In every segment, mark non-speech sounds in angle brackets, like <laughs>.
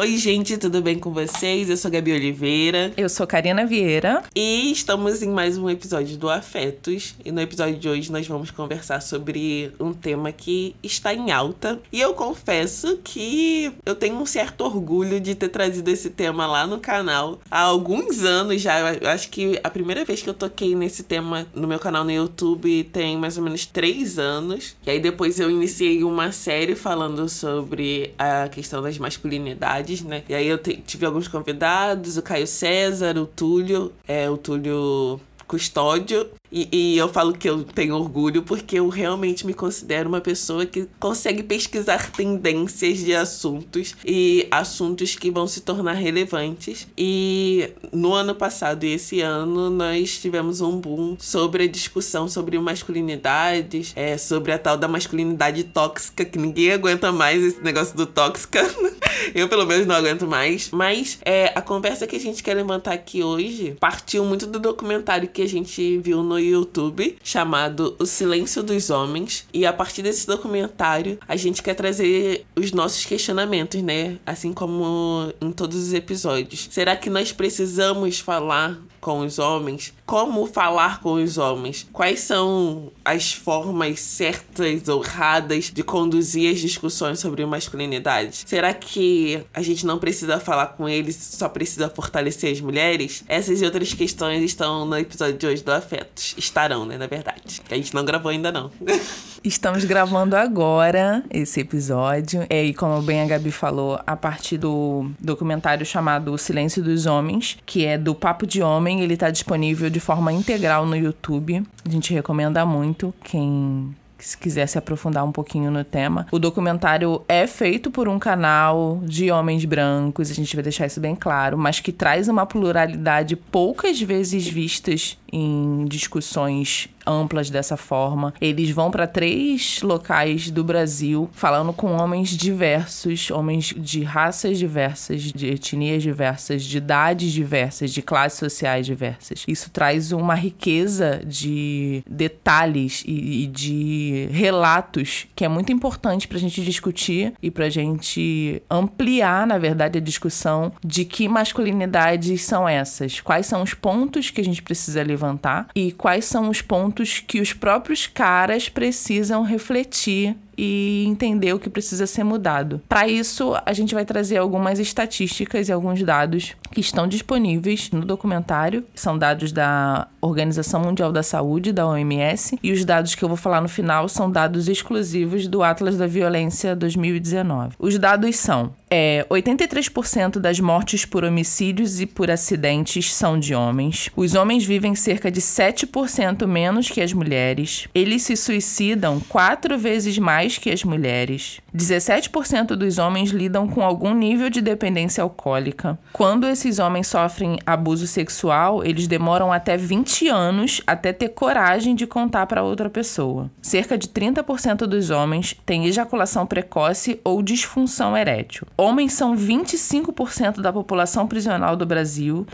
Oi, gente, tudo bem com vocês? Eu sou Gabi Oliveira. Eu sou Karina Vieira. E estamos em mais um episódio do Afetos. E no episódio de hoje nós vamos conversar sobre um tema que está em alta. E eu confesso que eu tenho um certo orgulho de ter trazido esse tema lá no canal há alguns anos já. Eu acho que a primeira vez que eu toquei nesse tema no meu canal no YouTube tem mais ou menos três anos. E aí depois eu iniciei uma série falando sobre a questão das masculinidades né? E aí eu tive alguns convidados, o Caio César, o Túlio, é, o Túlio Custódio e, e, eu falo que eu tenho orgulho porque eu realmente me considero uma pessoa que consegue pesquisar tendências de assuntos e assuntos que vão se tornar relevantes. E no ano passado e esse ano nós tivemos um boom sobre a discussão sobre masculinidades, é, sobre a tal da masculinidade tóxica, que ninguém aguenta mais esse negócio do tóxica. <laughs> eu, pelo menos, não aguento mais. Mas é, a conversa que a gente quer levantar aqui hoje partiu muito do documentário que a gente viu no YouTube chamado O Silêncio dos Homens. E a partir desse documentário, a gente quer trazer os nossos questionamentos, né? Assim como em todos os episódios. Será que nós precisamos falar com os homens? Como falar com os homens? Quais são as formas certas ou erradas de conduzir as discussões sobre masculinidade? Será que a gente não precisa falar com eles, só precisa fortalecer as mulheres? Essas e outras questões estão no episódio de hoje do Afetos. Estarão, né, na verdade. A gente não gravou ainda não. <laughs> Estamos gravando agora esse episódio. É, e como bem a Gabi falou, a partir do documentário chamado O Silêncio dos Homens, que é do Papo de Homem, ele está disponível de forma integral no YouTube. A gente recomenda muito quem se quiser se aprofundar um pouquinho no tema. O documentário é feito por um canal de homens brancos, a gente vai deixar isso bem claro, mas que traz uma pluralidade poucas vezes vistas em discussões amplas dessa forma. Eles vão para três locais do Brasil falando com homens diversos, homens de raças diversas, de etnias diversas, de idades diversas, de classes sociais diversas. Isso traz uma riqueza de detalhes e, de relatos que é muito importante para a gente discutir e para a gente ampliar, na verdade, a discussão de que masculinidades são essas, quais são os pontos que a gente precisa levar levantar e quais são os pontos que os próprios caras precisam refletir e entender o que precisa ser mudado. Para isso, a gente vai trazer algumas estatísticas e alguns dados que estão disponíveis no documentário. São dados da Organização Mundial da Saúde, da OMS, e os dados que eu vou falar no final são dados exclusivos do Atlas da Violência 2019. Os dados são: é, 83% das mortes por homicídios e por acidentes são de homens. Os homens vivem cerca de 7% menos que as mulheres. Eles se suicidam quatro vezes mais que as mulheres. 17% dos homens lidam com algum nível de dependência alcoólica. Quando esses homens sofrem abuso sexual, eles demoram até 20 anos até ter coragem de contar para outra pessoa. Cerca de 30% dos homens têm ejaculação precoce ou disfunção erétil. Homens são 25% da população prisional do Brasil.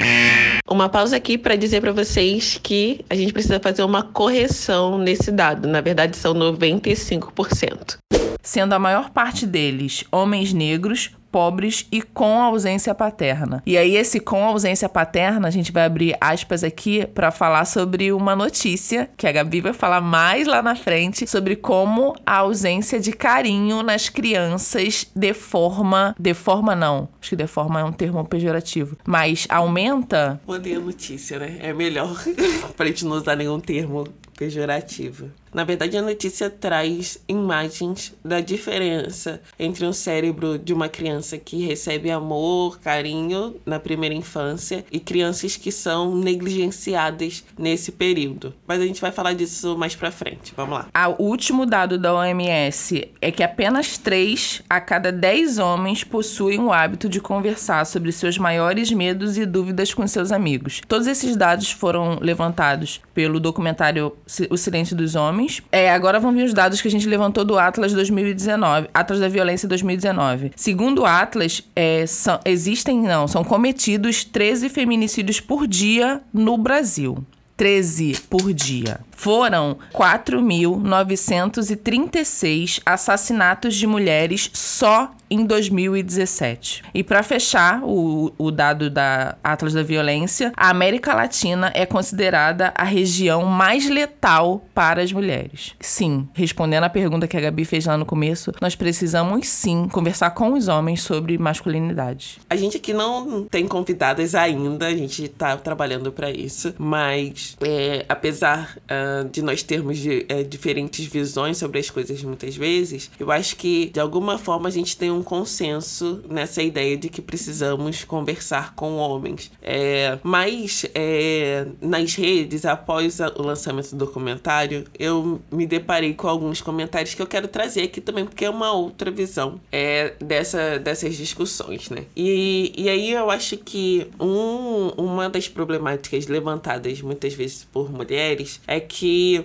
Uma pausa aqui para dizer para vocês que a gente precisa fazer uma correção nesse dado. Na verdade, são 95% sendo a maior parte deles homens negros, pobres e com ausência paterna. E aí, esse com ausência paterna, a gente vai abrir aspas aqui para falar sobre uma notícia que a Gabi vai falar mais lá na frente sobre como a ausência de carinho nas crianças deforma. Deforma não, acho que deforma é um termo pejorativo, mas aumenta. Mandei a notícia, né? É melhor <laughs> pra gente não usar nenhum termo pejorativo. Na verdade, a notícia traz imagens da diferença entre um cérebro de uma criança que recebe amor, carinho na primeira infância e crianças que são negligenciadas nesse período. Mas a gente vai falar disso mais pra frente. Vamos lá. Ah, o último dado da OMS é que apenas 3 a cada 10 homens possuem o hábito de conversar sobre seus maiores medos e dúvidas com seus amigos. Todos esses dados foram levantados pelo documentário O Silêncio dos Homens. É, agora vão vir os dados que a gente levantou do Atlas 2019, Atlas da Violência 2019. Segundo o Atlas, é, são, existem, não, são cometidos 13 feminicídios por dia no Brasil. 13 por dia. Foram 4.936 assassinatos de mulheres só em 2017. E para fechar o, o dado da Atlas da Violência, a América Latina é considerada a região mais letal para as mulheres. Sim, respondendo à pergunta que a Gabi fez lá no começo, nós precisamos sim conversar com os homens sobre masculinidade. A gente aqui não tem convidadas ainda, a gente tá trabalhando para isso, mas é, apesar uh, de nós termos de, é, diferentes visões sobre as coisas muitas vezes, eu acho que de alguma forma a gente tem um consenso nessa ideia de que precisamos conversar com homens. É, mas é, nas redes, após o lançamento do documentário, eu me deparei com alguns comentários que eu quero trazer aqui também, porque é uma outra visão é, dessa, dessas discussões, né? E, e aí eu acho que um, uma das problemáticas levantadas muitas vezes por mulheres é que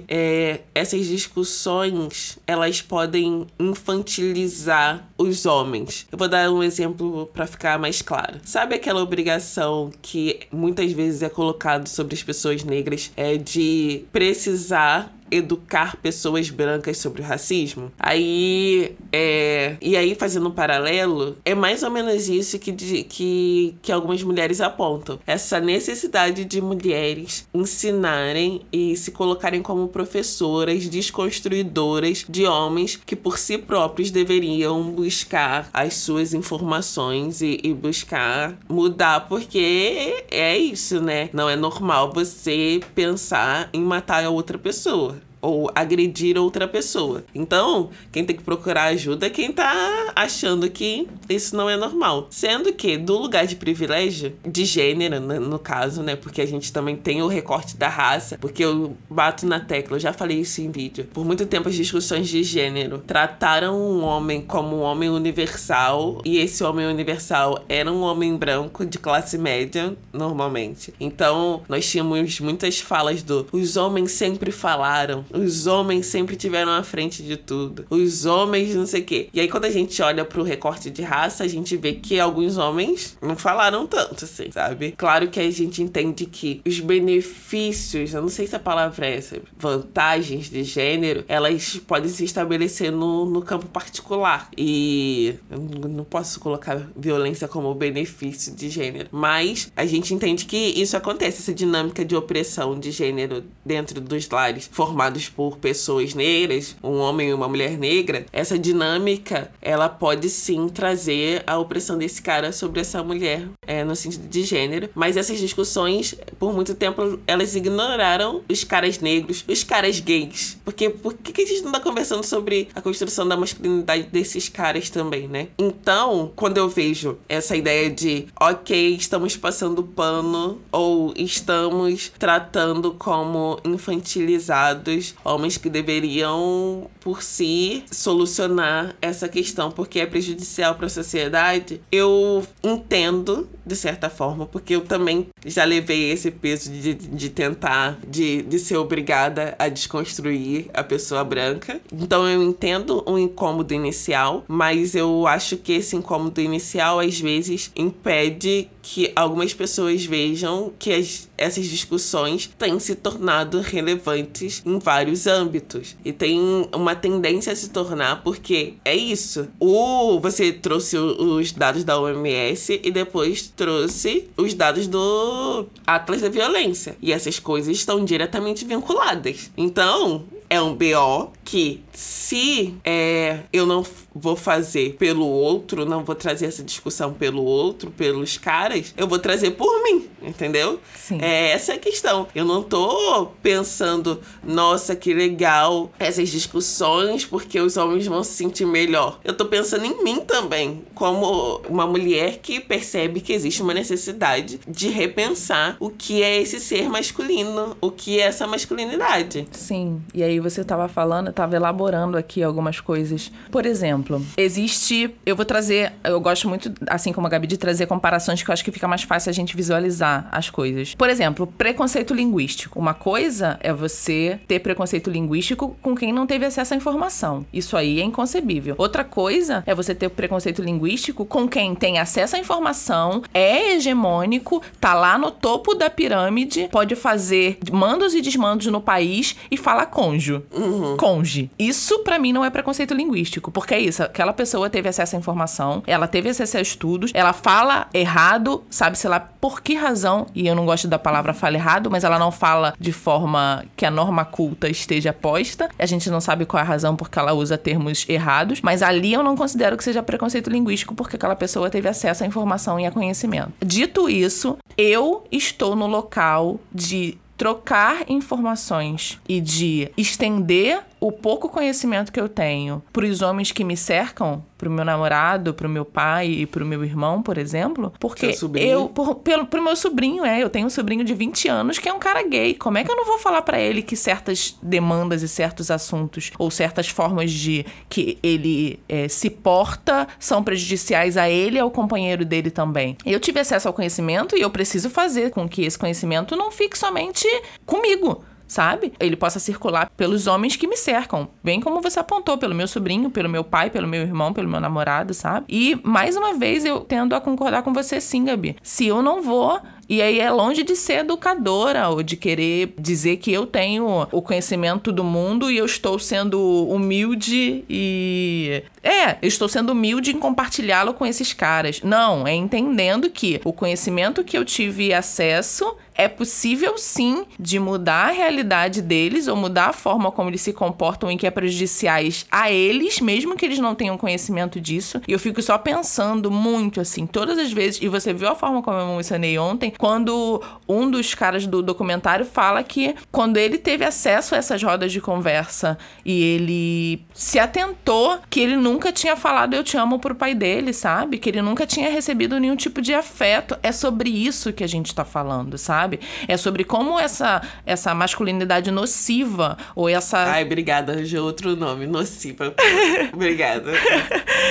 é, essas discussões elas podem infantilizar os homens. Eu vou dar um exemplo para ficar mais claro. Sabe aquela obrigação que muitas vezes é colocado sobre as pessoas negras é de precisar educar pessoas brancas sobre o racismo. Aí, é, e aí fazendo um paralelo, é mais ou menos isso que, que, que algumas mulheres apontam. Essa necessidade de mulheres ensinarem e se colocarem como professoras desconstruidoras de homens que por si próprios deveriam buscar as suas informações e, e buscar mudar, porque é isso, né? Não é normal você pensar em matar a outra pessoa ou agredir outra pessoa. Então, quem tem que procurar ajuda é quem tá achando que isso não é normal. Sendo que, do lugar de privilégio, de gênero, né, no caso, né? Porque a gente também tem o recorte da raça, porque eu bato na tecla, eu já falei isso em vídeo. Por muito tempo, as discussões de gênero trataram um homem como um homem universal, e esse homem universal era um homem branco de classe média, normalmente. Então, nós tínhamos muitas falas do os homens sempre falaram, os homens sempre tiveram à frente de tudo. Os homens não sei o quê. E aí quando a gente olha pro recorte de raça, a gente vê que alguns homens não falaram tanto, assim, sabe? Claro que a gente entende que os benefícios, eu não sei se a palavra é essa, vantagens de gênero, elas podem se estabelecer no, no campo particular. E eu não posso colocar violência como benefício de gênero. Mas a gente entende que isso acontece, essa dinâmica de opressão de gênero dentro dos lares formados por pessoas negras, um homem e uma mulher negra, essa dinâmica ela pode sim trazer a opressão desse cara sobre essa mulher, é, no sentido de gênero. Mas essas discussões, por muito tempo, elas ignoraram os caras negros, os caras gays. Porque por que a gente não tá conversando sobre a construção da masculinidade desses caras também, né? Então, quando eu vejo essa ideia de, ok, estamos passando pano ou estamos tratando como infantilizados homens que deveriam, por si, solucionar essa questão porque é prejudicial para a sociedade, eu entendo, de certa forma, porque eu também já levei esse peso de, de tentar, de, de ser obrigada a desconstruir a pessoa branca. Então eu entendo o incômodo inicial, mas eu acho que esse incômodo inicial, às vezes, impede que algumas pessoas vejam que as, essas discussões têm se tornado relevantes em vários âmbitos. E tem uma tendência a se tornar, porque é isso. O, você trouxe os dados da OMS e depois trouxe os dados do Atlas da Violência. E essas coisas estão diretamente vinculadas. Então, é um BO que se é, eu não vou fazer pelo outro, não vou trazer essa discussão pelo outro, pelos caras, eu vou trazer por mim, entendeu? Sim. É essa é a questão. Eu não tô pensando, nossa, que legal essas discussões porque os homens vão se sentir melhor. Eu tô pensando em mim também, como uma mulher que percebe que existe uma necessidade de repensar o que é esse ser masculino, o que é essa masculinidade. Sim. E aí você tava falando, tava elaborando explorando aqui algumas coisas. Por exemplo, existe. Eu vou trazer. Eu gosto muito, assim como a Gabi, de trazer comparações que eu acho que fica mais fácil a gente visualizar as coisas. Por exemplo, preconceito linguístico. Uma coisa é você ter preconceito linguístico com quem não teve acesso à informação. Isso aí é inconcebível. Outra coisa é você ter preconceito linguístico com quem tem acesso à informação, é hegemônico, tá lá no topo da pirâmide, pode fazer mandos e desmandos no país e fala conjo. Uhum. Conge. Isso para mim não é preconceito linguístico, porque é isso, aquela pessoa teve acesso à informação, ela teve acesso a estudos, ela fala errado, sabe-se lá por que razão, e eu não gosto da palavra fala errado, mas ela não fala de forma que a norma culta esteja posta. A gente não sabe qual é a razão porque ela usa termos errados, mas ali eu não considero que seja preconceito linguístico porque aquela pessoa teve acesso à informação e a conhecimento. Dito isso, eu estou no local de trocar informações e de estender o pouco conhecimento que eu tenho para os homens que me cercam, para o meu namorado, para o meu pai e para o meu irmão, por exemplo, porque eu, por, pelo, pro meu sobrinho, é, eu tenho um sobrinho de 20 anos que é um cara gay. Como é que eu não vou falar para ele que certas demandas e certos assuntos ou certas formas de que ele é, se porta são prejudiciais a ele e ao companheiro dele também? Eu tive acesso ao conhecimento e eu preciso fazer com que esse conhecimento não fique somente comigo sabe? Ele possa circular pelos homens que me cercam, bem como você apontou, pelo meu sobrinho, pelo meu pai, pelo meu irmão, pelo meu namorado, sabe? E mais uma vez eu tendo a concordar com você sim, Gabi. Se eu não vou e aí é longe de ser educadora ou de querer dizer que eu tenho o conhecimento do mundo e eu estou sendo humilde e. É, eu estou sendo humilde em compartilhá-lo com esses caras. Não, é entendendo que o conhecimento que eu tive acesso é possível sim de mudar a realidade deles ou mudar a forma como eles se comportam em que é prejudiciais a eles, mesmo que eles não tenham conhecimento disso. E eu fico só pensando muito assim, todas as vezes, e você viu a forma como eu mencionei ontem, quando um dos caras do documentário fala que quando ele teve acesso a essas rodas de conversa e ele se atentou que ele nunca tinha falado eu te amo pro pai dele, sabe? Que ele nunca tinha recebido nenhum tipo de afeto. É sobre isso que a gente tá falando, sabe? É sobre como essa essa masculinidade nociva ou essa Ai, obrigada, arranjou outro nome, nociva. <laughs> obrigada.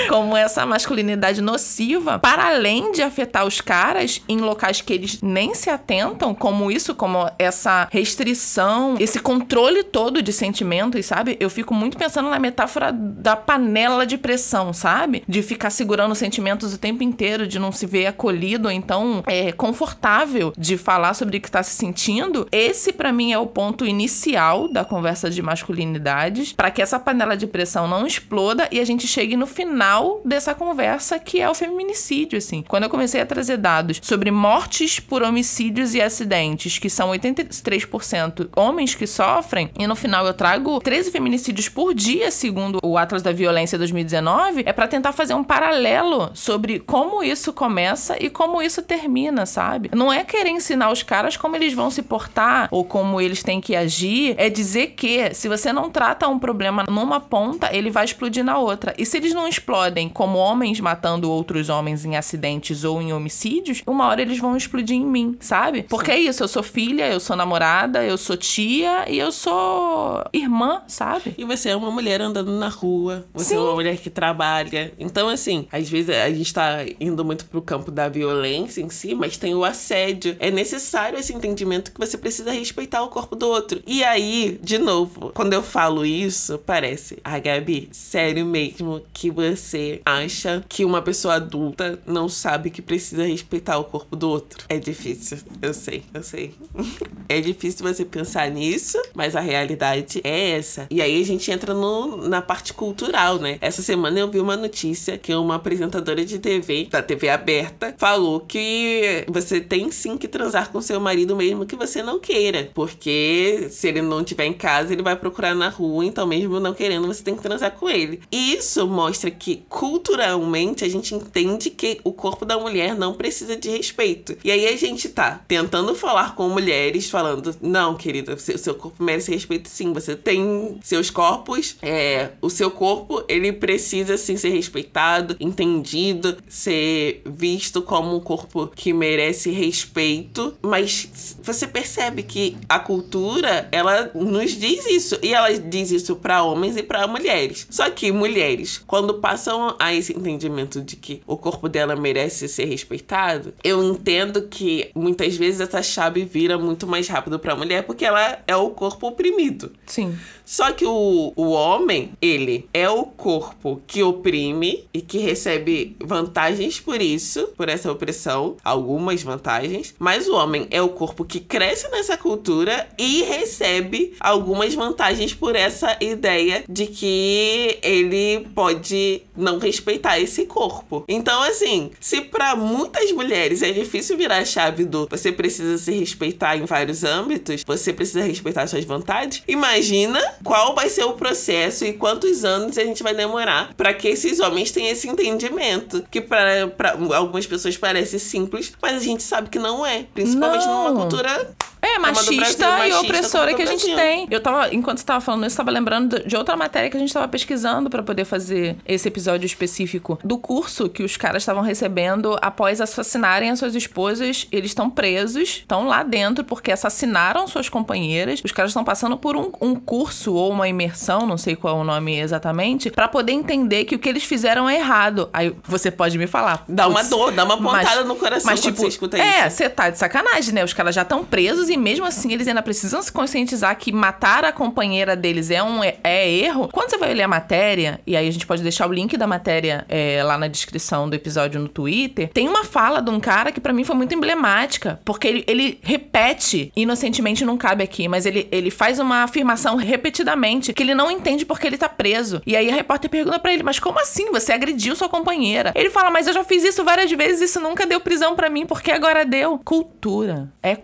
Como essa masculinidade nociva, para além de afetar os caras em locais que eles nem se atentam, como isso, como essa restrição, esse controle todo de sentimentos, sabe? Eu fico muito pensando na metáfora da panela de pressão, sabe? De ficar segurando sentimentos o tempo inteiro, de não se ver acolhido, ou então é confortável de falar sobre o que está se sentindo. Esse, para mim, é o ponto inicial da conversa de masculinidades, para que essa panela de pressão não exploda e a gente chegue no final dessa conversa, que é o feminicídio, assim. Quando eu comecei a trazer dados sobre mortes por homicídios e acidentes, que são 83% homens que sofrem, e no final eu trago 13 feminicídios por dia, segundo o Atlas da Violência 2019, é para tentar fazer um paralelo sobre como isso começa e como isso termina, sabe? Não é querer ensinar os caras como eles vão se portar ou como eles têm que agir, é dizer que se você não trata um problema numa ponta, ele vai explodir na outra. E se eles não explodem como homens matando outros homens em acidentes ou em homicídios, uma hora eles vão explodir em mim, sabe? Porque é isso, eu sou filha, eu sou namorada, eu sou tia e eu sou irmã, sabe? E você é uma mulher andando na rua, você Sim. é uma mulher que trabalha. Então, assim, às vezes a gente tá indo muito pro campo da violência em si, mas tem o assédio. É necessário esse entendimento que você precisa respeitar o corpo do outro. E aí, de novo, quando eu falo isso, parece, ah, Gabi, sério mesmo que você acha que uma pessoa adulta não sabe que precisa respeitar o corpo do outro? É difícil, eu sei, eu sei. <laughs> é difícil você pensar nisso, mas a realidade é essa. E aí a gente entra no, na parte cultural, né? Essa semana eu vi uma notícia que uma apresentadora de TV, da TV aberta, falou que você tem sim que transar com seu marido mesmo que você não queira. Porque se ele não estiver em casa, ele vai procurar na rua, então mesmo não querendo, você tem que transar com ele. E isso mostra que culturalmente a gente entende que o corpo da mulher não precisa de respeito. E aí a gente tá tentando falar com mulheres, falando: não, querida, seu corpo merece respeito sim. Você tem seus corpos, é, o seu corpo, ele precisa sim ser respeitado, entendido, ser visto como um corpo que merece respeito. Mas você percebe que a cultura, ela nos diz isso. E ela diz isso para homens e para mulheres. Só que mulheres, quando passam a esse entendimento de que o corpo dela merece ser respeitado, eu entendo que muitas vezes essa chave vira muito mais rápido para a mulher porque ela é o corpo oprimido. Sim. Só que o, o homem, ele é o corpo que oprime e que recebe vantagens por isso, por essa opressão, algumas vantagens, mas o homem é o corpo que cresce nessa cultura e recebe algumas vantagens por essa ideia de que ele pode não respeitar esse corpo. Então, assim, se para muitas mulheres é difícil virar chave do você precisa se respeitar em vários âmbitos, você precisa respeitar suas vontades, imagina qual vai ser o processo e quantos anos a gente vai demorar para que esses homens tenham esse entendimento. Que para algumas pessoas parece simples, mas a gente sabe que não é. Principalmente Não. numa cultura É, machista, Brasil, e machista opressora como que a gente tem. Eu tava, enquanto você tava falando isso, eu tava lembrando de outra matéria que a gente tava pesquisando pra poder fazer esse episódio específico do curso que os caras estavam recebendo após assassinarem as suas esposas. Eles estão presos, estão lá dentro porque assassinaram suas companheiras. Os caras estão passando por um, um curso ou uma imersão, não sei qual é o nome exatamente, pra poder entender que o que eles fizeram é errado. Aí você pode me falar. Dá uma "Putz, dor, dá uma pontada mas- no coração mas, quando tipo, você escuta é, isso. você tá de sacanagem, né? Os caras já estão presos e mesmo assim eles ainda precisam se conscientizar que matar a companheira deles é um é, é erro. Quando você vai ler a matéria, e aí a gente pode deixar o link da matéria é, lá na descrição do episódio no Twitter, tem uma fala de um cara que pra mim foi muito emblemática, porque ele, ele repete, inocentemente não cabe aqui, mas ele, ele faz uma afirmação repetidamente que ele não entende porque ele tá preso. E aí a repórter pergunta pra ele, mas como assim? Você agrediu sua companheira? Ele fala, mas eu já fiz isso várias vezes, isso nunca deu prisão pra mim, porque agora deu. Cultura. É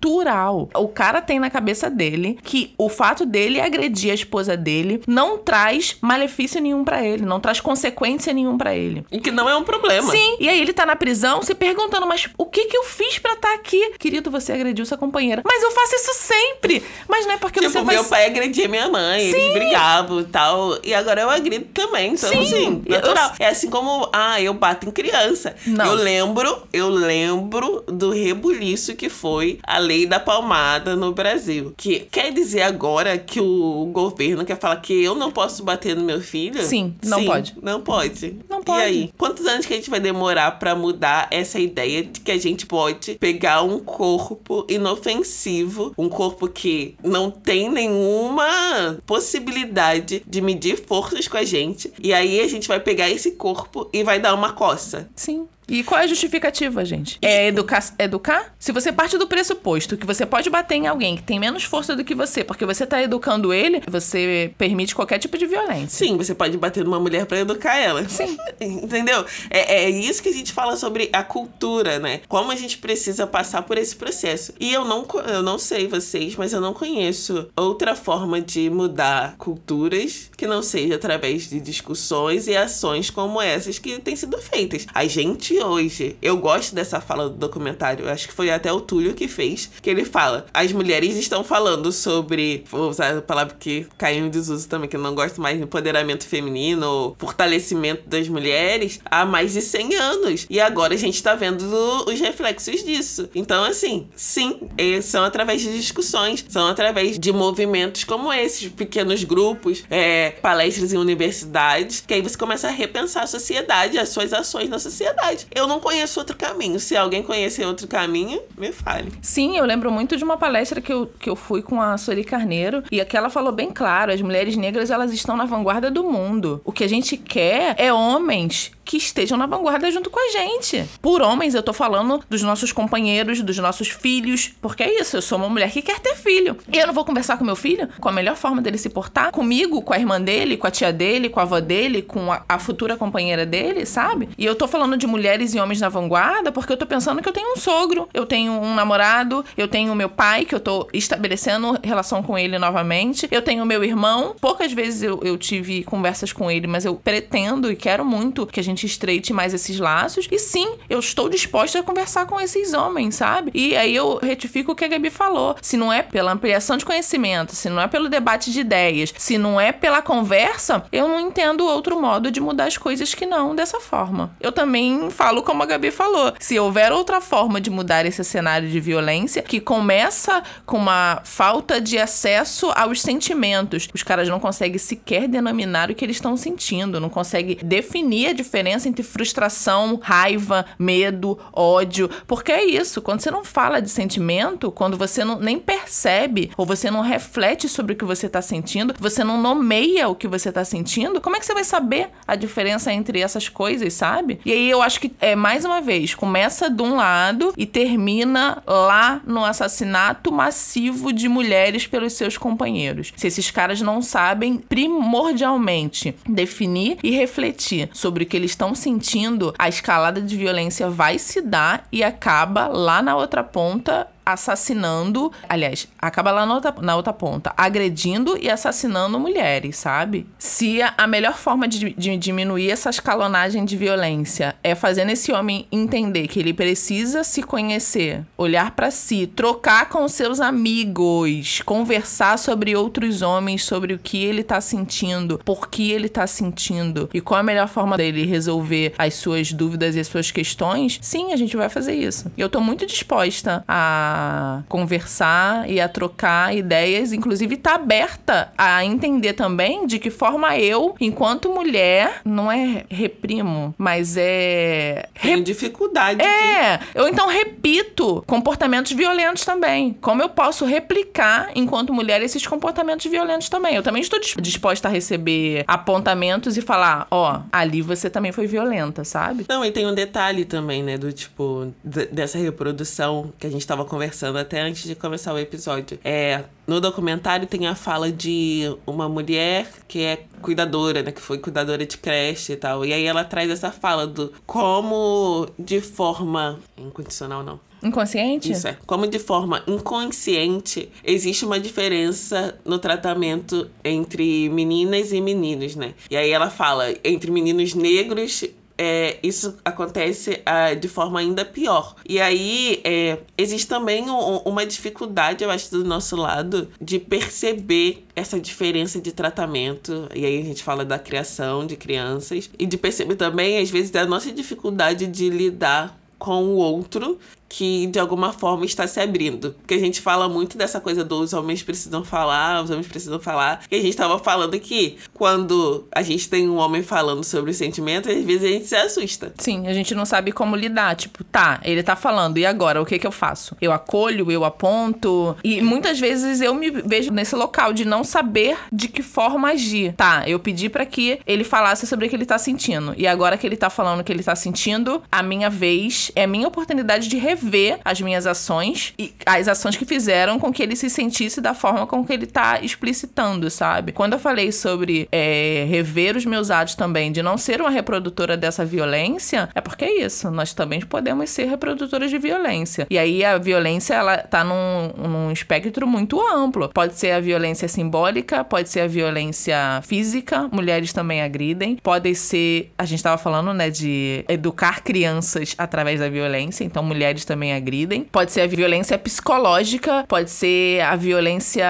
cultural. O cara tem na cabeça dele que o fato dele agredir a esposa dele não traz malefício nenhum pra ele, não traz consequência nenhum pra ele. E que não é um problema. Sim, e aí ele tá na prisão se perguntando, mas o que que eu fiz pra estar aqui? Querido, você agrediu sua companheira. Mas eu faço isso sempre. Mas não é porque Tipo, você faz... meu pai agredia minha mãe, eles brigavam e tal. E agora eu agrido também. Então, Sim, assim, eu- natural. É assim como, ah, eu bato em criança. Não. Eu lembro, eu lembro do rebuliço que foi a lei da palmada no Brasil. Que quer dizer agora que o governo quer falar que eu não posso bater no meu filho? Sim, não pode. Não pode. Não pode. E aí? Quantos anos que a gente vai demorar pra mudar essa ideia de que a gente pode pegar um corpo inofensivo, um corpo que não tem nenhuma possibilidade de medir forças com a gente, e aí a gente vai pegar esse corpo e vai dar uma coça? Sim. E qual é a justificativa, gente? É educar, educar? Se você parte do pressuposto que você pode bater em alguém que tem menos força do que você, porque você tá educando ele, você permite qualquer tipo de violência. Sim, você pode bater numa mulher pra educar ela. Sim. <laughs> Entendeu? É, é isso que a gente fala sobre a cultura, né? Como a gente precisa passar por esse processo. E eu não, eu não sei vocês, mas eu não conheço outra forma de mudar culturas que não seja através de discussões e ações como essas que têm sido feitas. A gente hoje, eu gosto dessa fala do documentário, acho que foi até o Túlio que fez, que ele fala: as mulheres estão falando sobre, vou usar a palavra que caiu em desuso também, que eu não gosto mais, empoderamento feminino, fortalecimento das mulheres, há mais de 100 anos. E agora a gente tá vendo os reflexos disso. Então, assim, sim, são através de discussões, são através de movimentos como esses, pequenos grupos, é, palestras em universidades, que aí você começa a repensar a sociedade, as suas ações na sociedade. Eu não conheço outro caminho. Se alguém conhecer outro caminho, me fale. Sim, eu lembro muito de uma palestra que eu, que eu fui com a Sori Carneiro e aqui ela falou bem claro, as mulheres negras elas estão na vanguarda do mundo. O que a gente quer é homens que estejam na vanguarda junto com a gente. Por homens, eu tô falando dos nossos companheiros, dos nossos filhos, porque é isso, eu sou uma mulher que quer ter filho. Eu não vou conversar com meu filho com a melhor forma dele se portar, comigo, com a irmã dele, com a tia dele, com a avó dele, com a, a futura companheira dele, sabe? E eu tô falando de mulheres e homens na vanguarda porque eu tô pensando que eu tenho um sogro, eu tenho um namorado, eu tenho meu pai, que eu tô estabelecendo relação com ele novamente, eu tenho meu irmão. Poucas vezes eu, eu tive conversas com ele, mas eu pretendo e quero muito que a gente estreite mais esses laços. E sim, eu estou disposta a conversar com esses homens, sabe? E aí eu retifico o que a Gabi falou. Se não é pela ampliação de conhecimento, se não é pelo debate de ideias, se não é pela conversa, eu não entendo outro modo de mudar as coisas que não dessa forma. Eu também falo como a Gabi falou. Se houver outra forma de mudar esse cenário de violência, que começa com uma falta de acesso aos sentimentos, os caras não conseguem sequer denominar o que eles estão sentindo, não conseguem definir a diferença entre frustração, raiva, medo, ódio, porque é isso, quando você não fala de sentimento, quando você não, nem percebe ou você não reflete sobre o que você está sentindo, você não nomeia o que você está sentindo, como é que você vai saber a diferença entre essas coisas, sabe? E aí eu acho que, é mais uma vez, começa de um lado e termina lá no assassinato massivo de mulheres pelos seus companheiros. Se esses caras não sabem primordialmente definir e refletir sobre o que eles estão sentindo, a escalada de violência vai se dar e acaba lá na outra ponta assassinando, aliás, acaba lá na outra, na outra ponta, agredindo e assassinando mulheres, sabe? Se a, a melhor forma de, de, diminuir essa escalonagem de violência é fazendo esse homem entender que ele precisa se conhecer, olhar para si, trocar com seus amigos, conversar sobre outros homens, sobre o que ele tá sentindo, por que ele tá sentindo e qual a melhor forma dele resolver as suas dúvidas e as suas questões, sim, a gente vai fazer isso. E eu tô muito disposta a conversar e a trocar ideias, inclusive tá aberta a entender também de que forma eu, enquanto mulher, não é reprimo, mas é tem dificuldade. É, de... eu então repito comportamentos violentos também. Como eu posso replicar enquanto mulher esses comportamentos violentos também? Eu também estou disposta a receber apontamentos e falar, ó, oh, ali você também foi violenta, sabe? Não, e tem um detalhe também, né, do tipo dessa reprodução que a gente tava conversando conversando até antes de começar o episódio. É, no documentário tem a fala de uma mulher que é cuidadora, né? Que foi cuidadora de creche e tal. E aí ela traz essa fala do como de forma. Incondicional, não. Inconsciente? Isso é. Como de forma inconsciente existe uma diferença no tratamento entre meninas e meninos, né? E aí ela fala entre meninos negros é, isso acontece uh, de forma ainda pior. E aí é, existe também um, uma dificuldade, eu acho, do nosso lado de perceber essa diferença de tratamento. E aí a gente fala da criação de crianças e de perceber também, às vezes, da nossa dificuldade de lidar com o outro que de alguma forma está se abrindo. Porque a gente fala muito dessa coisa dos homens precisam falar, os homens precisam falar. E a gente estava falando que quando a gente tem um homem falando sobre os sentimentos, às vezes a gente se assusta. Sim, a gente não sabe como lidar. Tipo, tá, ele tá falando, e agora? O que que eu faço? Eu acolho, eu aponto. E muitas vezes eu me vejo nesse local de não saber de que forma agir. Tá, eu pedi para que ele falasse sobre o que ele tá sentindo. E agora que ele tá falando o que ele tá sentindo, a minha vez é a minha oportunidade de rever rever as minhas ações e as ações que fizeram com que ele se sentisse da forma com que ele tá explicitando, sabe? Quando eu falei sobre é, rever os meus atos também, de não ser uma reprodutora dessa violência, é porque é isso. Nós também podemos ser reprodutoras de violência. E aí a violência, ela tá num, num espectro muito amplo. Pode ser a violência simbólica, pode ser a violência física, mulheres também agridem. Pode ser, a gente tava falando, né, de educar crianças através da violência, então mulheres também agridem. Pode ser a violência psicológica, pode ser a violência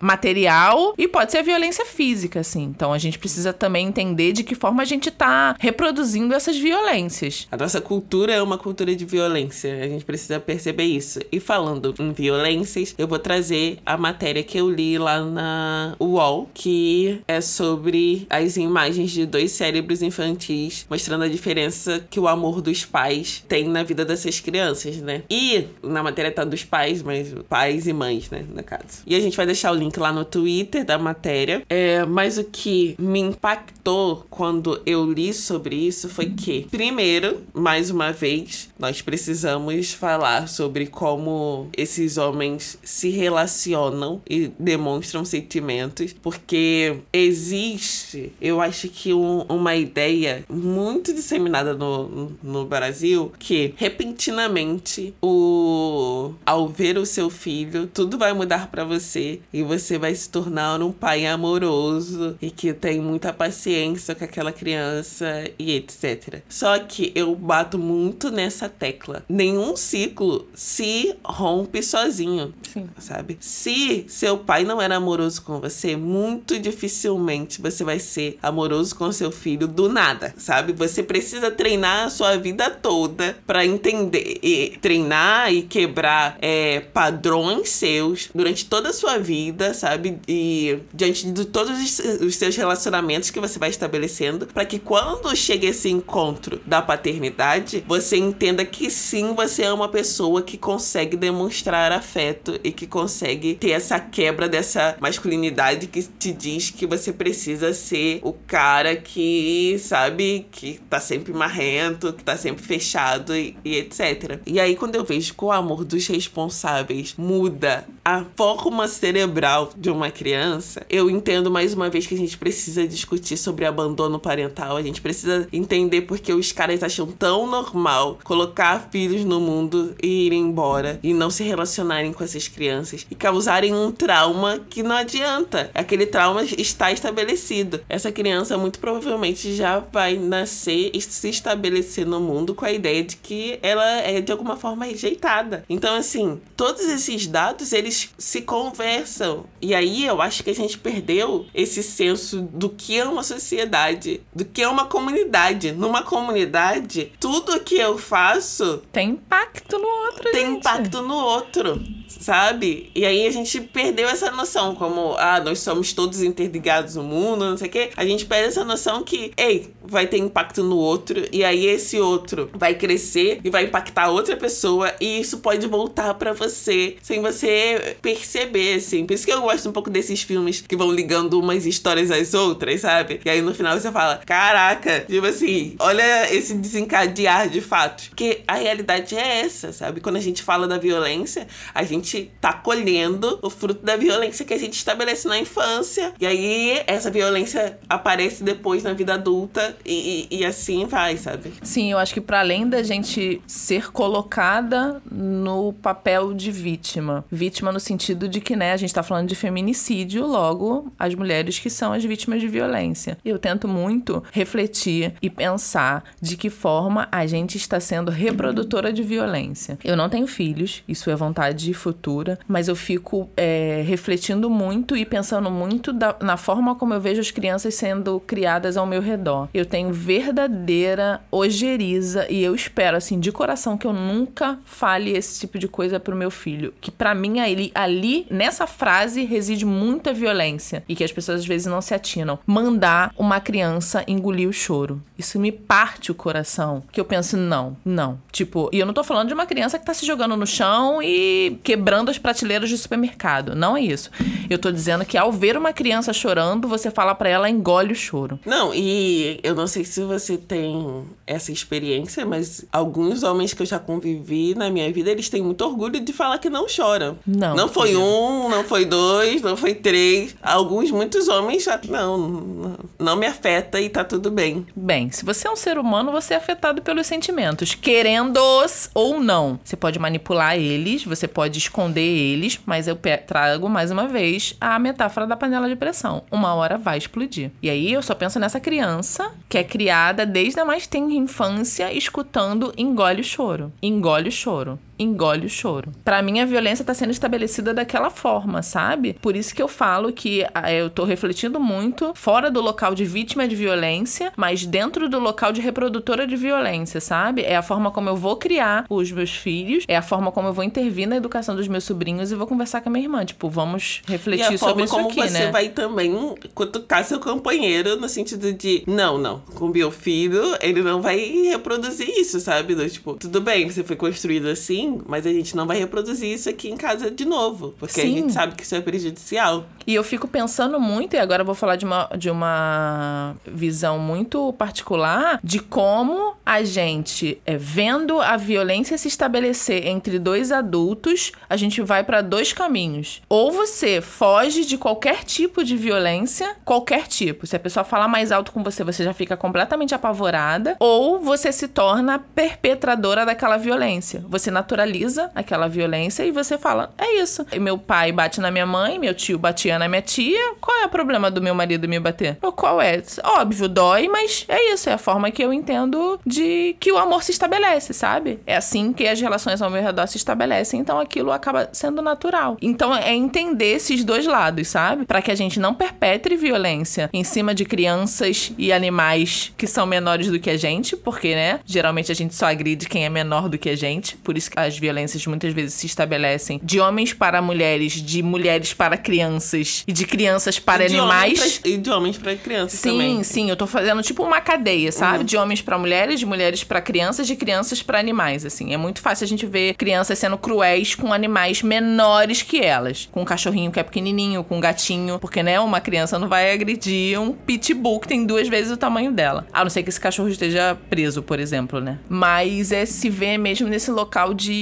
material e pode ser a violência física, assim. Então a gente precisa também entender de que forma a gente tá reproduzindo essas violências. A nossa cultura é uma cultura de violência. A gente precisa perceber isso. E falando em violências, eu vou trazer a matéria que eu li lá na UOL, que é sobre as imagens de dois cérebros infantis, mostrando a diferença que o amor dos pais tem na vida dessas crianças crianças, né? E na matéria tá dos pais, mas pais e mães, né? No caso. E a gente vai deixar o link lá no Twitter da matéria. É, mas o que me impactou quando eu li sobre isso foi que, primeiro, mais uma vez, nós precisamos falar sobre como esses homens se relacionam e demonstram sentimentos, porque existe, eu acho que um, uma ideia muito disseminada no, no Brasil que repentinamente repente, o ao ver o seu filho, tudo vai mudar para você e você vai se tornar um pai amoroso e que tem muita paciência com aquela criança e etc. Só que eu bato muito nessa tecla. Nenhum ciclo se rompe sozinho. Sim. Sabe? Se seu pai não era amoroso com você, muito dificilmente você vai ser amoroso com seu filho do nada, sabe? Você precisa treinar a sua vida toda para entender e treinar e quebrar é, padrões seus durante toda a sua vida, sabe? E diante de todos os, seus relacionamentos que você vai estabelecendo, para que quando chegue esse encontro da paternidade, você entenda que sim, você é uma pessoa que consegue demonstrar afeto e que consegue ter essa quebra dessa masculinidade que te diz que você precisa ser o cara que, sabe, que tá sempre marrento, que tá sempre fechado e, e etc. E aí, quando eu vejo que o amor dos responsáveis muda a forma cerebral de uma criança, eu entendo mais uma vez que a gente precisa discutir sobre abandono parental. A gente precisa entender porque os caras acham tão normal colocar filhos no mundo e irem embora e não se relacionarem com essas crianças e causarem um trauma que não adianta. Aquele trauma está estabelecido. Essa criança muito provavelmente já vai nascer e se estabelecer no mundo com a ideia de que ela é de alguma forma rejeitada. Então, assim, todos esses dados eles se conversam. E aí eu acho que a gente perdeu esse senso do que é uma sociedade, do que é uma comunidade. Numa comunidade, tudo que eu faço tem impacto no outro, tem gente. impacto no outro, sabe? E aí a gente perdeu essa noção, como, ah, nós somos todos interligados no mundo, não sei o quê. A gente perde essa noção que, ei, vai ter impacto no outro, e aí esse outro vai crescer e vai impactar outra pessoa, e isso pode voltar para você sem você perceber, assim. Por isso que eu gosto um pouco desses filmes que vão ligando umas histórias às outras, sabe? E aí no final você fala, caraca, tipo assim, olha esse desencadear de fatos. Porque a realidade é essa, sabe? Quando a gente fala da violência, a gente tá colhendo o fruto da violência que a gente estabelece na infância. E aí essa violência aparece depois na vida adulta e, e, e assim vai, sabe? Sim, eu acho que para além da gente ser colocada no papel de vítima, vítima no sentido de que, né, a gente tá falando de feminicídio, logo as mulheres que são as vítimas de violência. Eu tento muito refletir e pensar de que forma a gente está sendo reprodutora de violência. Eu não tenho filhos, isso é vontade futura, mas eu fico é, refletindo muito e pensando muito da, na forma como eu vejo as crianças sendo criadas ao meu redor. Eu tenho verdadeira ojeriza e eu espero, assim, de coração, que eu nunca fale esse tipo de coisa pro meu filho. Que para mim, ali, ali, nessa frase, reside muita violência e que as pessoas às vezes não se atinam. Mandar uma criança engolir o choro. Isso me parte o coração. Que eu penso, não, não. Tipo, e eu não tô falando de uma criança que tá se jogando no chão e quebrando as prateleiras de supermercado. Não é isso. Eu tô dizendo que ao ver uma criança chorando, você fala para ela, engole o choro. Não, e eu não sei se você tem essa experiência, mas alguns homens que eu já convivi na minha vida, eles têm muito orgulho de falar que não choram. Não. Não foi um, não foi dois, não foi três. Alguns, muitos homens já. Não, não, me afeta e tá tudo bem. Bem, se você é um ser humano, você é afetado pelos sentimentos, querendo-os ou não. Você pode manipular eles, você pode esconder eles, mas eu trago mais uma vez a metáfora da panela de pressão. Uma hora vai explodir. E aí eu só penso nessa criança que é criada desde a mais tenra infância escutando engole o choro, engole o choro. Engole o choro. Pra mim, a violência tá sendo estabelecida daquela forma, sabe? Por isso que eu falo que ah, eu tô refletindo muito fora do local de vítima de violência, mas dentro do local de reprodutora de violência, sabe? É a forma como eu vou criar os meus filhos, é a forma como eu vou intervir na educação dos meus sobrinhos e vou conversar com a minha irmã. Tipo, vamos E refletir a sobre forma isso como aqui, você né? vai também cutucar seu companheiro no sentido de, não, não, com meu filho, ele não vai reproduzir isso, sabe? Tipo, tudo bem, você foi construído assim, mas a gente não vai reproduzir isso aqui em casa de novo, porque Sim. a gente sabe que isso é prejudicial. E eu fico pensando muito, e agora eu vou falar de uma, de uma visão muito particular, de como a gente, é, vendo a violência se estabelecer entre dois adultos, a gente vai para dois caminhos. Ou você foge de qualquer tipo de violência, qualquer tipo. Se a pessoa falar mais alto com você, você já fica completamente apavorada, ou você se torna perpetradora daquela violência. Você naturaliza aquela violência e você fala: é isso. Meu pai bate na minha mãe, meu tio batia na minha tia. Qual é o problema do meu marido me bater? Qual é? Óbvio, dói, mas é isso. É a forma que eu entendo de que o amor se estabelece, sabe? É assim que as relações ao meu redor se estabelecem. Então aquilo acaba sendo natural. Então é entender esses dois lados, sabe? Para que a gente não perpetre violência em cima de crianças e animais que são menores do que a gente, porque, né? Geralmente a gente só agride quem é menor do que a gente. Por isso que as violências muitas vezes se estabelecem de homens para mulheres, de mulheres para crianças e de crianças para E animais. pra- e de homens pra crianças Sim, também. sim, eu tô fazendo tipo uma cadeia, sabe? De homens pra mulheres, de mulheres pra crianças, de crianças pra animais, assim. É muito fácil a gente ver crianças sendo cruéis com animais menores que elas. Com um cachorrinho que é pequenininho, com um gatinho, porque, né, uma criança não vai agredir um pitbull que tem duas vezes o tamanho dela. A não ser que esse cachorro esteja preso, por exemplo, né? Mas é se ver mesmo nesse local de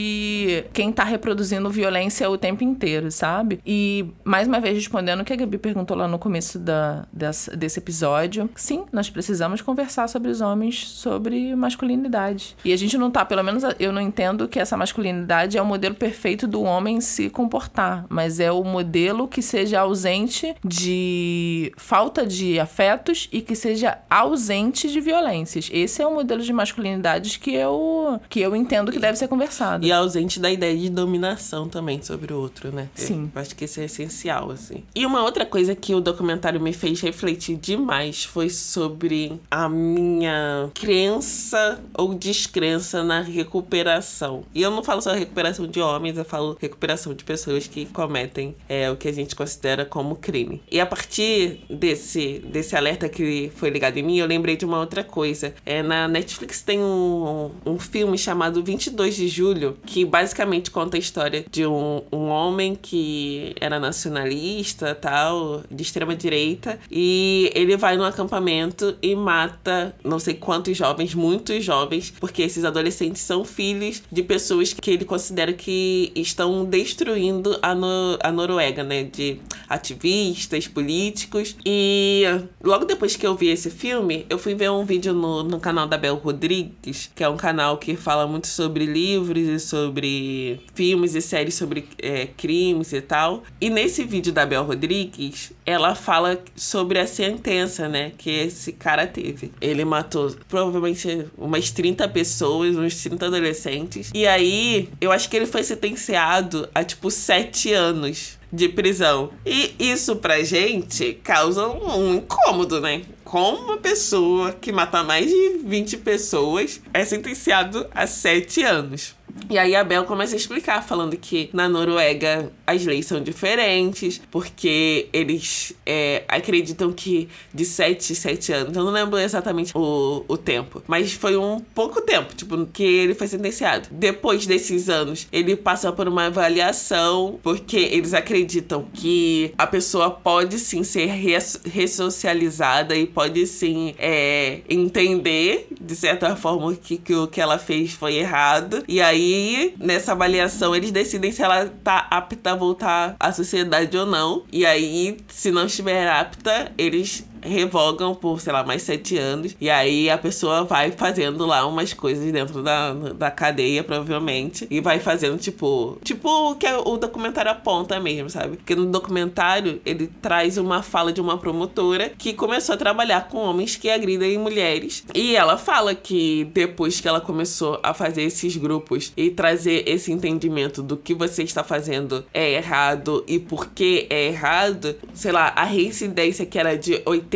quem tá reproduzindo violência o tempo inteiro, sabe? E, mais uma vez, respondendo o que a Gabi perguntou lá no começo da, dessa- desse episódio, sim, nós precisamos conversar sobre os homens, sobre masculinidade. E a gente não tá, pelo menos eu não entendo que essa masculinidade é o modelo perfeito do homem se comportar, mas é o modelo que seja ausente de falta de afetos e que seja ausente de violências. Esse é o modelo de masculinidades que eu, que eu entendo que deve ser conversado. E ausente da ideia de dominação também sobre o outro, né? Sim. Eu acho que isso é essencial, assim. E uma outra coisa que o documentário me fez refletir demais foi sobre a minha crença ou descrença na recuperação. E eu não falo só recuperação de homens, eu falo recuperação de pessoas que cometem é, o que a gente considera como crime. E a partir desse, desse alerta que foi ligado em mim, eu lembrei de uma outra coisa. É, na Netflix tem um, um filme chamado 22 de Julho, que basicamente conta a história de um, um homem que era nacionalista, tal, de extrema direita, e ele vai num acampamento e mata não sei quantos jovens, muitos jovens, porque esses adolescentes são filhos de pessoas que ele considera que estão destruindo a, no, a Noruega, né? De ativistas, políticos. E logo depois que eu vi esse filme, eu fui ver um vídeo no, no canal da Bel Rodrigues, que é um canal que fala muito sobre livros e sobre filmes e séries sobre é, crimes e tal. E nesse vídeo da Bel Rodrigues, ela fala sobre a sentença, né? Que esse cara teve. Ele matou provavelmente umas 30 pessoas, uns 30 adolescentes. E aí, eu acho que ele foi sentenciado a tipo 7 anos de prisão. E isso pra gente causa um incômodo, né? Como uma pessoa que mata mais de 20 pessoas é sentenciado a 7 anos. E aí a Bel começa a explicar, falando que na Noruega as leis são diferentes, porque eles é, acreditam que de 7 em 7 anos, eu não lembro exatamente o, o tempo, mas foi um pouco tempo, tipo, que ele foi sentenciado. Depois desses anos, ele passa por uma avaliação, porque eles acreditam que a pessoa pode sim ser res- ressocializada e pode sim é, entender, de certa forma, que, que o que ela fez foi errado. E aí, nessa avaliação, eles decidem se ela tá apta a voltar à sociedade ou não. E aí, se não estiver apta, eles revogam por, sei lá, mais sete anos. E aí a pessoa vai fazendo lá umas coisas dentro da, da cadeia, provavelmente. E vai fazendo, tipo. Tipo o que o documentário aponta mesmo, sabe? Porque no documentário ele traz uma fala de uma promotora que começou a trabalhar com homens que agridem mulheres. E ela fala que depois que ela começou a fazer esses grupos e trazer esse entendimento do que você está fazendo é errado e por que é errado, sei lá, a reincidência que era de 80%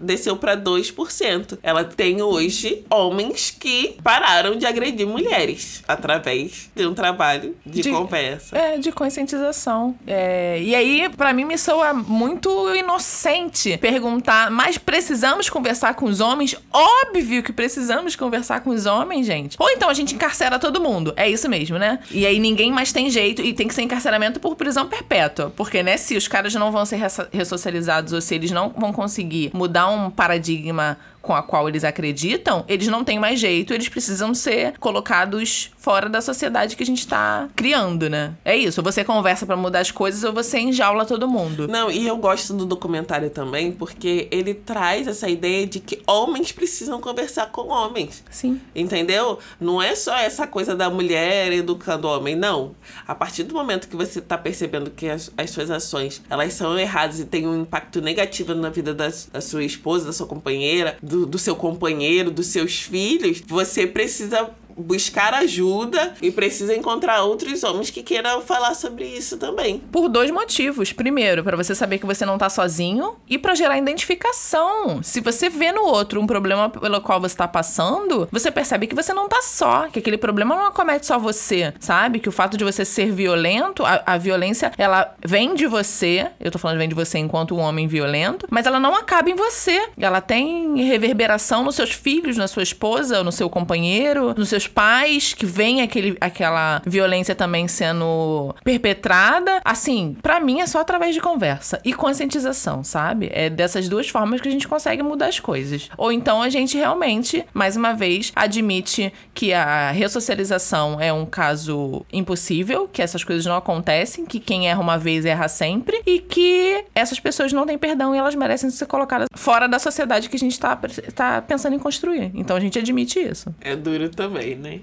desceu para 2%. Ela tem hoje homens que pararam de agredir mulheres através de um trabalho de, De- conversa. É, de conscientização. É, e aí, pra mim, me soa muito inocente perguntar, mas precisamos conversar com os homens? Óbvio que precisamos conversar com os homens, gente. Ou então a gente encarcera todo mundo. É isso mesmo, né? E aí ninguém mais tem jeito e tem que ser encarceramento por prisão perpétua. Porque, né, se os caras não vão ser ressocializados ou se eles não vão conseguir mudar um paradigma com a qual eles acreditam, eles não têm mais jeito, eles precisam ser colocados fora da sociedade que a gente tá criando, né? É isso, ou você conversa para mudar as coisas ou você enjaula todo mundo. Não, e eu gosto do documentário também porque ele traz essa ideia de que homens precisam conversar com homens. Sim. Entendeu? Não é só essa coisa da mulher educando o homem, não. A partir do momento que você tá percebendo que as, as suas ações, elas são erradas e têm um impacto negativo na vida da, da sua esposa, da sua companheira, do, do seu companheiro, dos seus filhos, você precisa buscar ajuda e precisa encontrar outros homens que queiram falar sobre isso também. Por dois motivos. Primeiro, para você saber que você não tá sozinho e para gerar identificação. Se você vê no outro um problema pelo qual você tá passando, você percebe que você não tá só, que aquele problema não acomete só você, sabe? Que o fato de você ser violento, a, a violência, ela vem de você. Eu tô falando vem de você enquanto um homem violento, mas ela não acaba em você. Ela tem reverberação nos seus filhos, na sua esposa, no seu companheiro, nos seus pais, que vem aquele, aquela violência também sendo perpetrada. Assim, para mim é só através de conversa e conscientização, sabe? É dessas duas formas que a gente consegue mudar as coisas. Ou então a gente realmente, mais uma vez, admite que a ressocialização é um caso impossível, que essas coisas não acontecem, que quem erra uma vez erra sempre e que essas pessoas não têm perdão e elas merecem ser colocadas fora da sociedade que a gente tá, tá pensando em construir. Então a gente admite isso. É duro também né?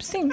Sim.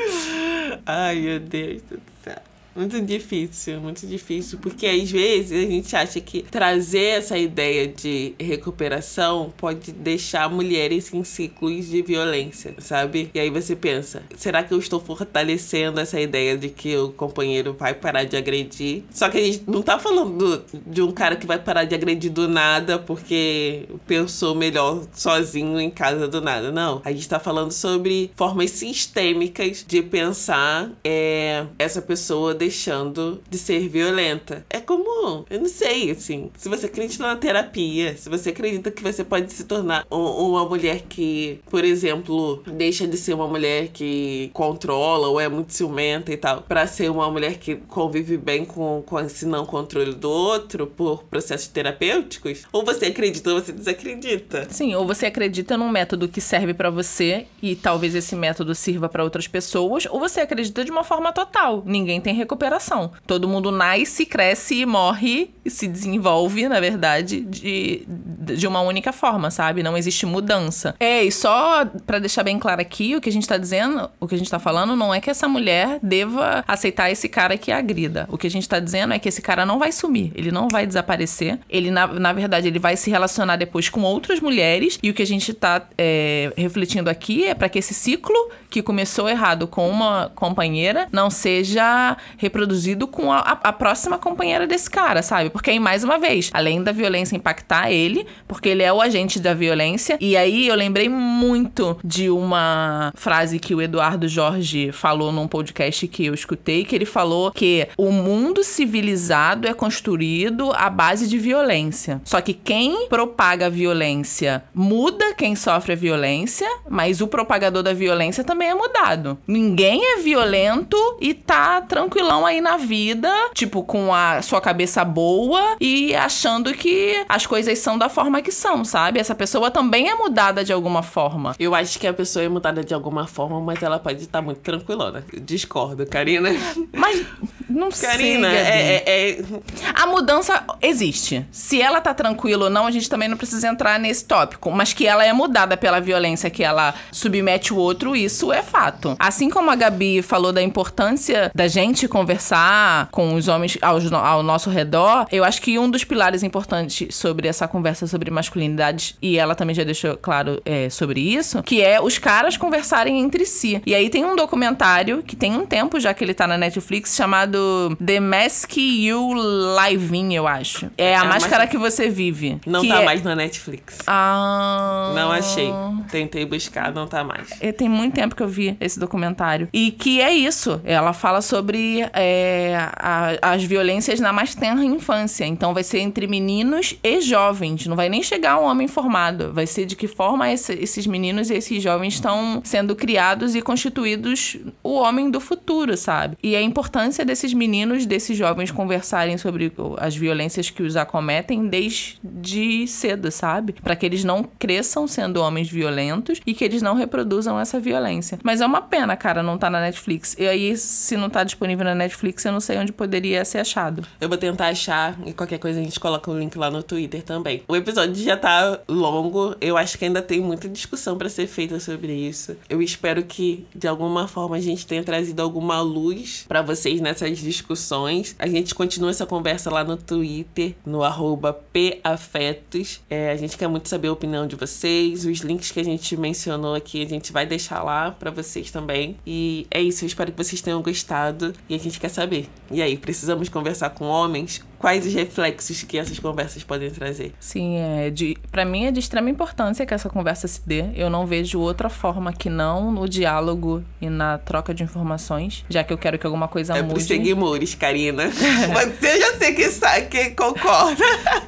Ai, meu Deus do céu. Muito difícil, muito difícil, porque às vezes a gente acha que trazer essa ideia de recuperação pode deixar mulheres em ciclos de violência, sabe? E aí você pensa, será que eu estou fortalecendo essa ideia de que o companheiro vai parar de agredir? Só que a gente não tá falando de um cara que vai parar de agredir do nada porque pensou melhor sozinho em casa do nada, não. A gente tá falando sobre formas sistêmicas de pensar é, essa pessoa deixando de ser violenta. É como, eu não sei, assim, se você acredita na terapia, se você acredita que você pode se tornar um, uma mulher que, por exemplo, deixa de ser uma mulher que controla ou é muito ciumenta e tal, para ser uma mulher que convive bem com, com esse não controle do outro por processos terapêuticos, ou você acredita ou você desacredita. Sim, ou você acredita num método que serve para você e talvez esse método sirva para outras pessoas, ou você acredita de uma forma total. Ninguém tem recuperação. Todo mundo nasce, cresce e morre e se desenvolve, na verdade, de, de uma única forma, sabe? Não existe mudança. É, e só para deixar bem claro aqui, o que a gente tá dizendo, o que a gente tá falando não é que essa mulher deva aceitar esse cara que a agrida. O que a gente tá dizendo é que esse cara não vai sumir, ele não vai desaparecer. Ele, na, na verdade, ele vai se relacionar depois com outras mulheres. E o que a gente tá é, refletindo aqui é para que esse ciclo que começou errado com uma companheira não seja reproduzido com a, a, próxima companheira desse cara, sabe? Porque aí, mais uma vez, além da violência impactar ele, porque ele é o agente da violência, e aí eu lembrei muito de uma frase que o Eduardo Jorge falou num podcast que eu escutei, que ele falou que o mundo civilizado é construído à base de violência. Só que quem propaga a violência muda quem sofre a violência, mas o propagador da violência também é mudado. Ninguém é violento e tá tranquilão aí na vida, tipo, com a sua cabeça boa e achando que as coisas são da forma que são, sabe? Essa pessoa também é mudada de alguma forma. Eu acho que a pessoa é mudada de alguma forma, mas ela pode estar muito tranquilona. discordo, Karina. Mas não Karina, sei. É, é, é... A mudança existe. Se ela tá tranquila ou não, a gente também não precisa entrar nesse tópico. Mas que ela é mudada pela violência que ela submete o outro, isso é fato. Assim como a Gabi falou da importância da gente conversar com os homens ao, ao nosso redor, eu acho que um dos pilares importantes sobre essa conversa sobre masculinidade, e ela também já deixou claro é, sobre isso, que é os caras conversarem entre si. E aí tem um documentário que tem um tempo já que ele tá na Netflix chamado The Mask You Live In, eu acho. É a é, máscara que você vive. Não tá é... mais na Netflix. Ah. Não achei. Tentei buscar, não tá mais. É, tem muito tempo que eu vi esse documentário. E que é isso. Ela fala sobre é, a, as violências na mais tenra infância. Então vai ser entre meninos e jovens. Não vai nem chegar um homem formado. Vai ser de que forma esse, esses meninos e esses jovens estão sendo criados e constituídos o homem do futuro, sabe? E a importância desses meninos, desses jovens conversarem sobre as violências que os acometem desde cedo, sabe? Para que eles não cresçam sendo homens violentos e que eles não reproduzam essa violência. Mas é uma pena, cara, não tá na Netflix. E aí, se não tá disponível na Netflix, eu não sei onde poderia ser achado. Eu vou tentar achar e qualquer coisa a gente coloca o um link lá no Twitter também. O episódio já tá longo, eu acho que ainda tem muita discussão para ser feita sobre isso. Eu espero que de alguma forma a gente tenha trazido alguma luz para vocês nessas discussões. A gente continua essa conversa lá no Twitter, no arroba PAfetos. É, a gente quer muito saber a opinião de vocês. Os links que a gente mencionou aqui, a gente vai deixar lá para vocês também. E é isso, eu espero que vocês tenham gostado. E a gente quer saber. E aí, precisamos conversar com homens? Quais os reflexos que essas conversas podem trazer. Sim, é de, para mim é de extrema importância que essa conversa se dê. Eu não vejo outra forma que não no diálogo e na troca de informações, já que eu quero que alguma coisa é mude. É por seguimores, Karina. <laughs> Você já sei que, sabe, que concorda.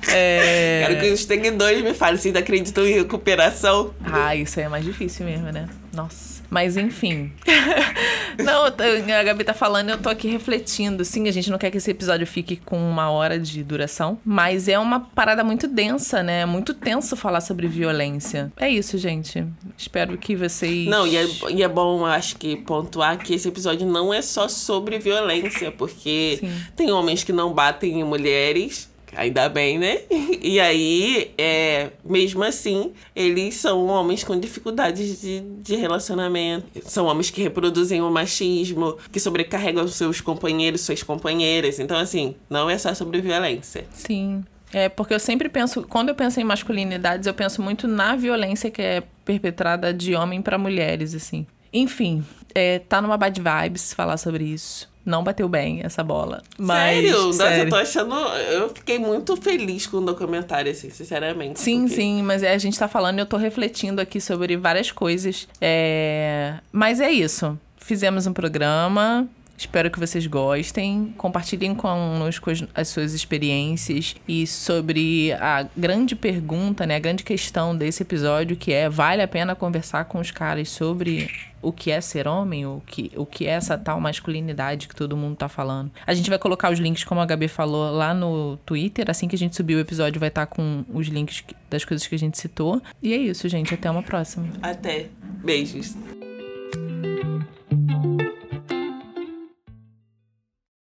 É... Quero que os seguidores me falem se ainda acreditam em recuperação. Ah, isso aí é mais difícil mesmo, né? Nossa. Mas enfim. <laughs> não, a Gabi tá falando eu tô aqui refletindo. Sim, a gente não quer que esse episódio fique com uma hora de duração. Mas é uma parada muito densa, né? É muito tenso falar sobre violência. É isso, gente. Espero que vocês. Não, e é, e é bom, acho que, pontuar que esse episódio não é só sobre violência, porque Sim. tem homens que não batem em mulheres Ainda bem, né? <laughs> E aí, é, mesmo assim, eles são homens com dificuldades de, de relacionamento. São homens que reproduzem o machismo, que sobrecarregam seus companheiros, suas companheiras. Então, assim, não é só sobre violência. Sim. É, porque eu sempre penso, quando eu penso em masculinidades, eu penso muito na violência que é perpetrada de homem para mulheres, assim. Enfim, é, tá numa bad vibes falar sobre isso não bateu bem essa bola. Mas, sério? Nossa, sério. eu tô achando. Eu fiquei muito feliz com o documentário, assim, sinceramente. Sim, porque... sim, mas é, a gente tá falando e eu tô refletindo aqui sobre várias coisas. É... Mas é isso. Fizemos um programa. Espero que vocês gostem. Compartilhem conosco as suas experiências e sobre a grande pergunta, né? A grande questão desse episódio, que é: vale a pena conversar com os caras sobre o que é ser homem, o que, o que é essa tal masculinidade que todo mundo tá falando. A gente vai colocar os links, como a Gabi falou, lá no Twitter. Assim que a gente subir o episódio, vai estar tá com os links das coisas que a gente citou. E é isso, gente. Até uma próxima. Até. Beijos.